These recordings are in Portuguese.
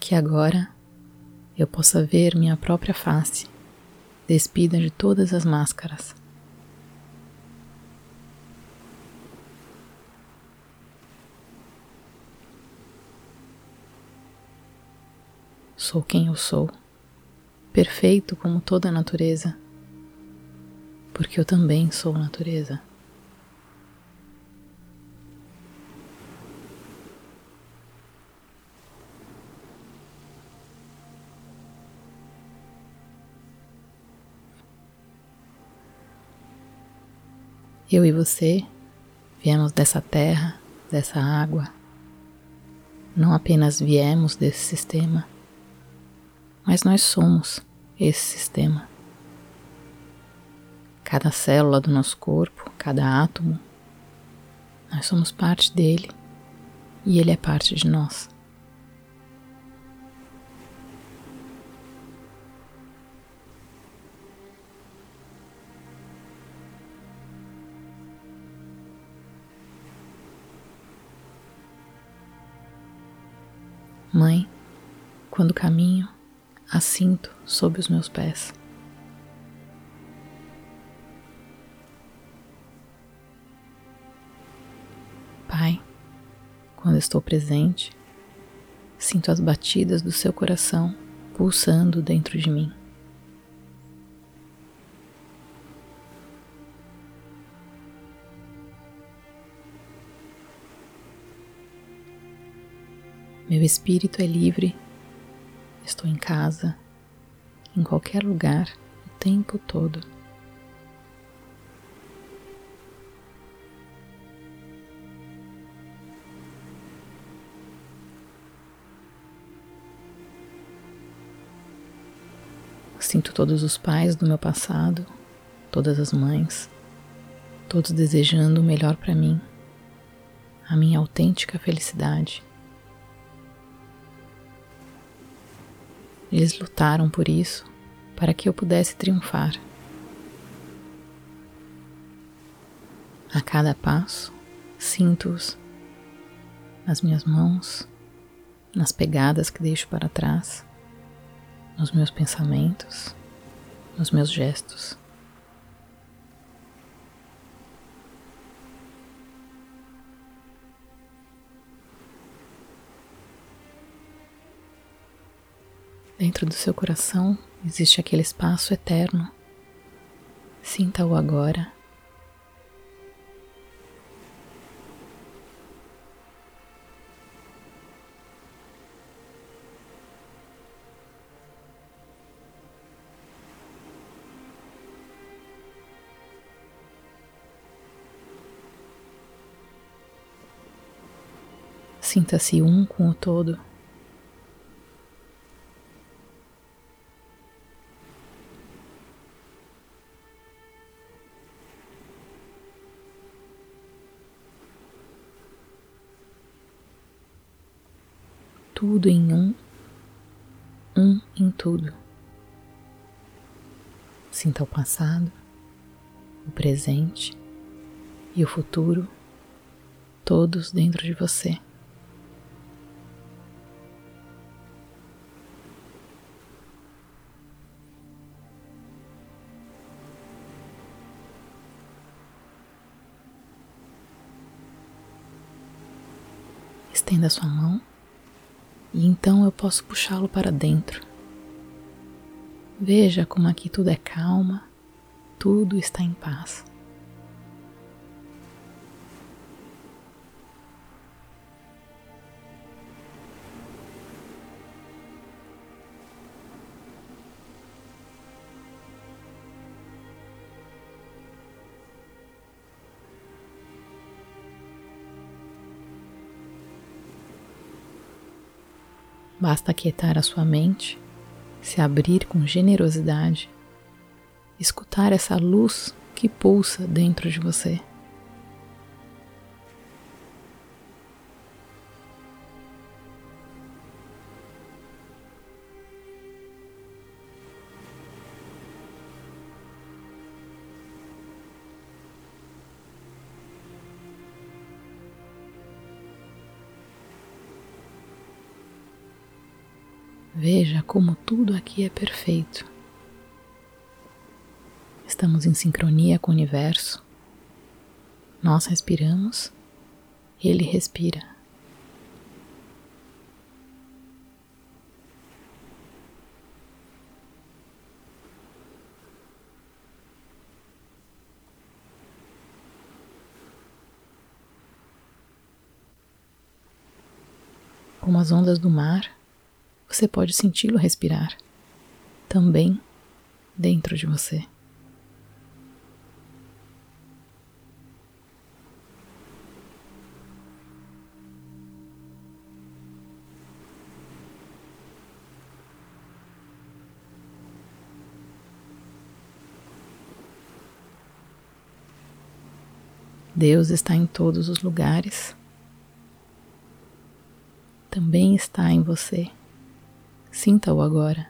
Que agora eu possa ver minha própria face, despida de todas as máscaras. Sou quem eu sou, perfeito como toda a natureza, porque eu também sou natureza. Eu e você viemos dessa terra, dessa água. Não apenas viemos desse sistema, mas nós somos esse sistema. Cada célula do nosso corpo, cada átomo, nós somos parte dele e ele é parte de nós. Mãe, quando caminho, assinto sob os meus pés. Pai, quando estou presente, sinto as batidas do seu coração pulsando dentro de mim. Meu espírito é livre, estou em casa, em qualquer lugar, o tempo todo. Sinto todos os pais do meu passado, todas as mães, todos desejando o melhor para mim, a minha autêntica felicidade. Eles lutaram por isso, para que eu pudesse triunfar. A cada passo, sinto-os nas minhas mãos, nas pegadas que deixo para trás, nos meus pensamentos, nos meus gestos. Dentro do seu coração existe aquele espaço eterno. Sinta-o agora. Sinta-se um com o todo. Tudo em um, um em tudo. Sinta o passado, o presente e o futuro, todos dentro de você. Estenda sua mão e então eu posso puxá-lo para dentro. Veja como aqui tudo é calma, tudo está em paz. Basta aquietar a sua mente, se abrir com generosidade, escutar essa luz que pulsa dentro de você. Veja como tudo aqui é perfeito. Estamos em sincronia com o universo. Nós respiramos, ele respira. Como as ondas do mar, você pode senti-lo respirar também dentro de você. Deus está em todos os lugares, também está em você. Sinta-o agora.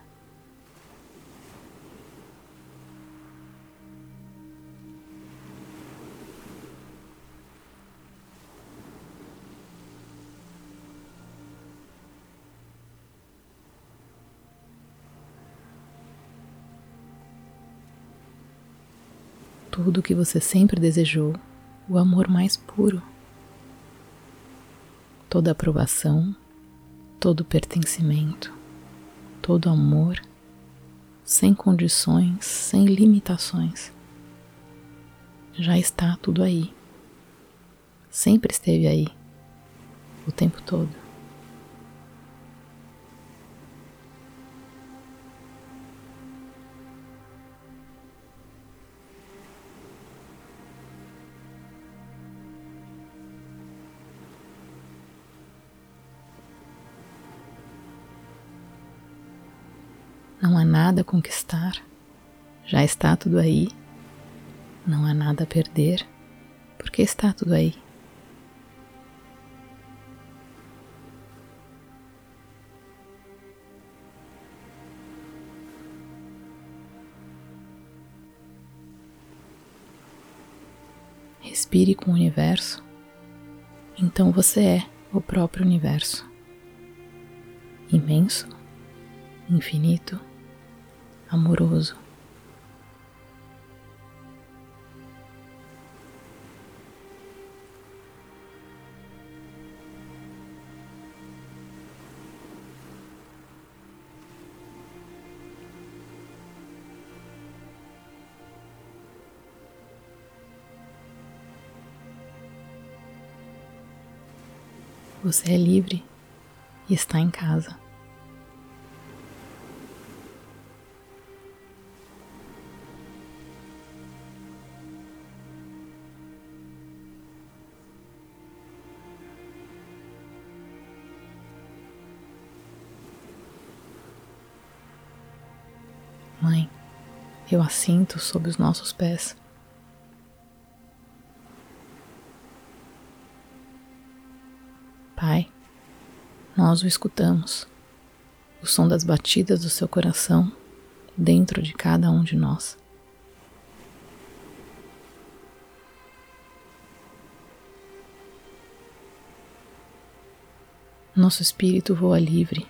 Tudo o que você sempre desejou, o amor mais puro, toda aprovação, todo pertencimento todo amor, sem condições, sem limitações. Já está tudo aí. Sempre esteve aí, o tempo todo. Não há nada a conquistar, já está tudo aí. Não há nada a perder, porque está tudo aí. Respire com o universo, então você é o próprio universo. Imenso, infinito amoroso. Você é livre e está em casa. Mãe, eu a sinto sob os nossos pés. Pai, nós o escutamos, o som das batidas do seu coração dentro de cada um de nós. Nosso espírito voa livre,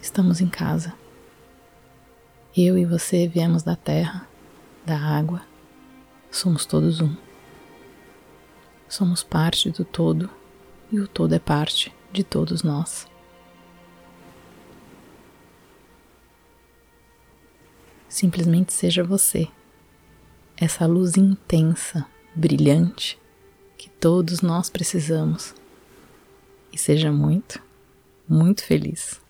estamos em casa. Eu e você viemos da terra, da água, somos todos um. Somos parte do todo e o todo é parte de todos nós. Simplesmente seja você, essa luz intensa, brilhante que todos nós precisamos. E seja muito, muito feliz.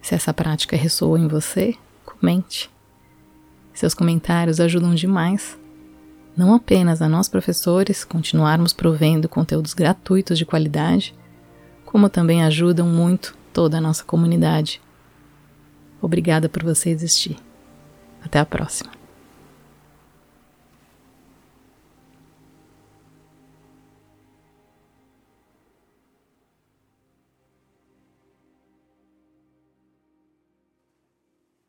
Se essa prática ressoou em você, comente. Seus comentários ajudam demais, não apenas a nós professores continuarmos provendo conteúdos gratuitos de qualidade, como também ajudam muito toda a nossa comunidade. Obrigada por você existir. Até a próxima.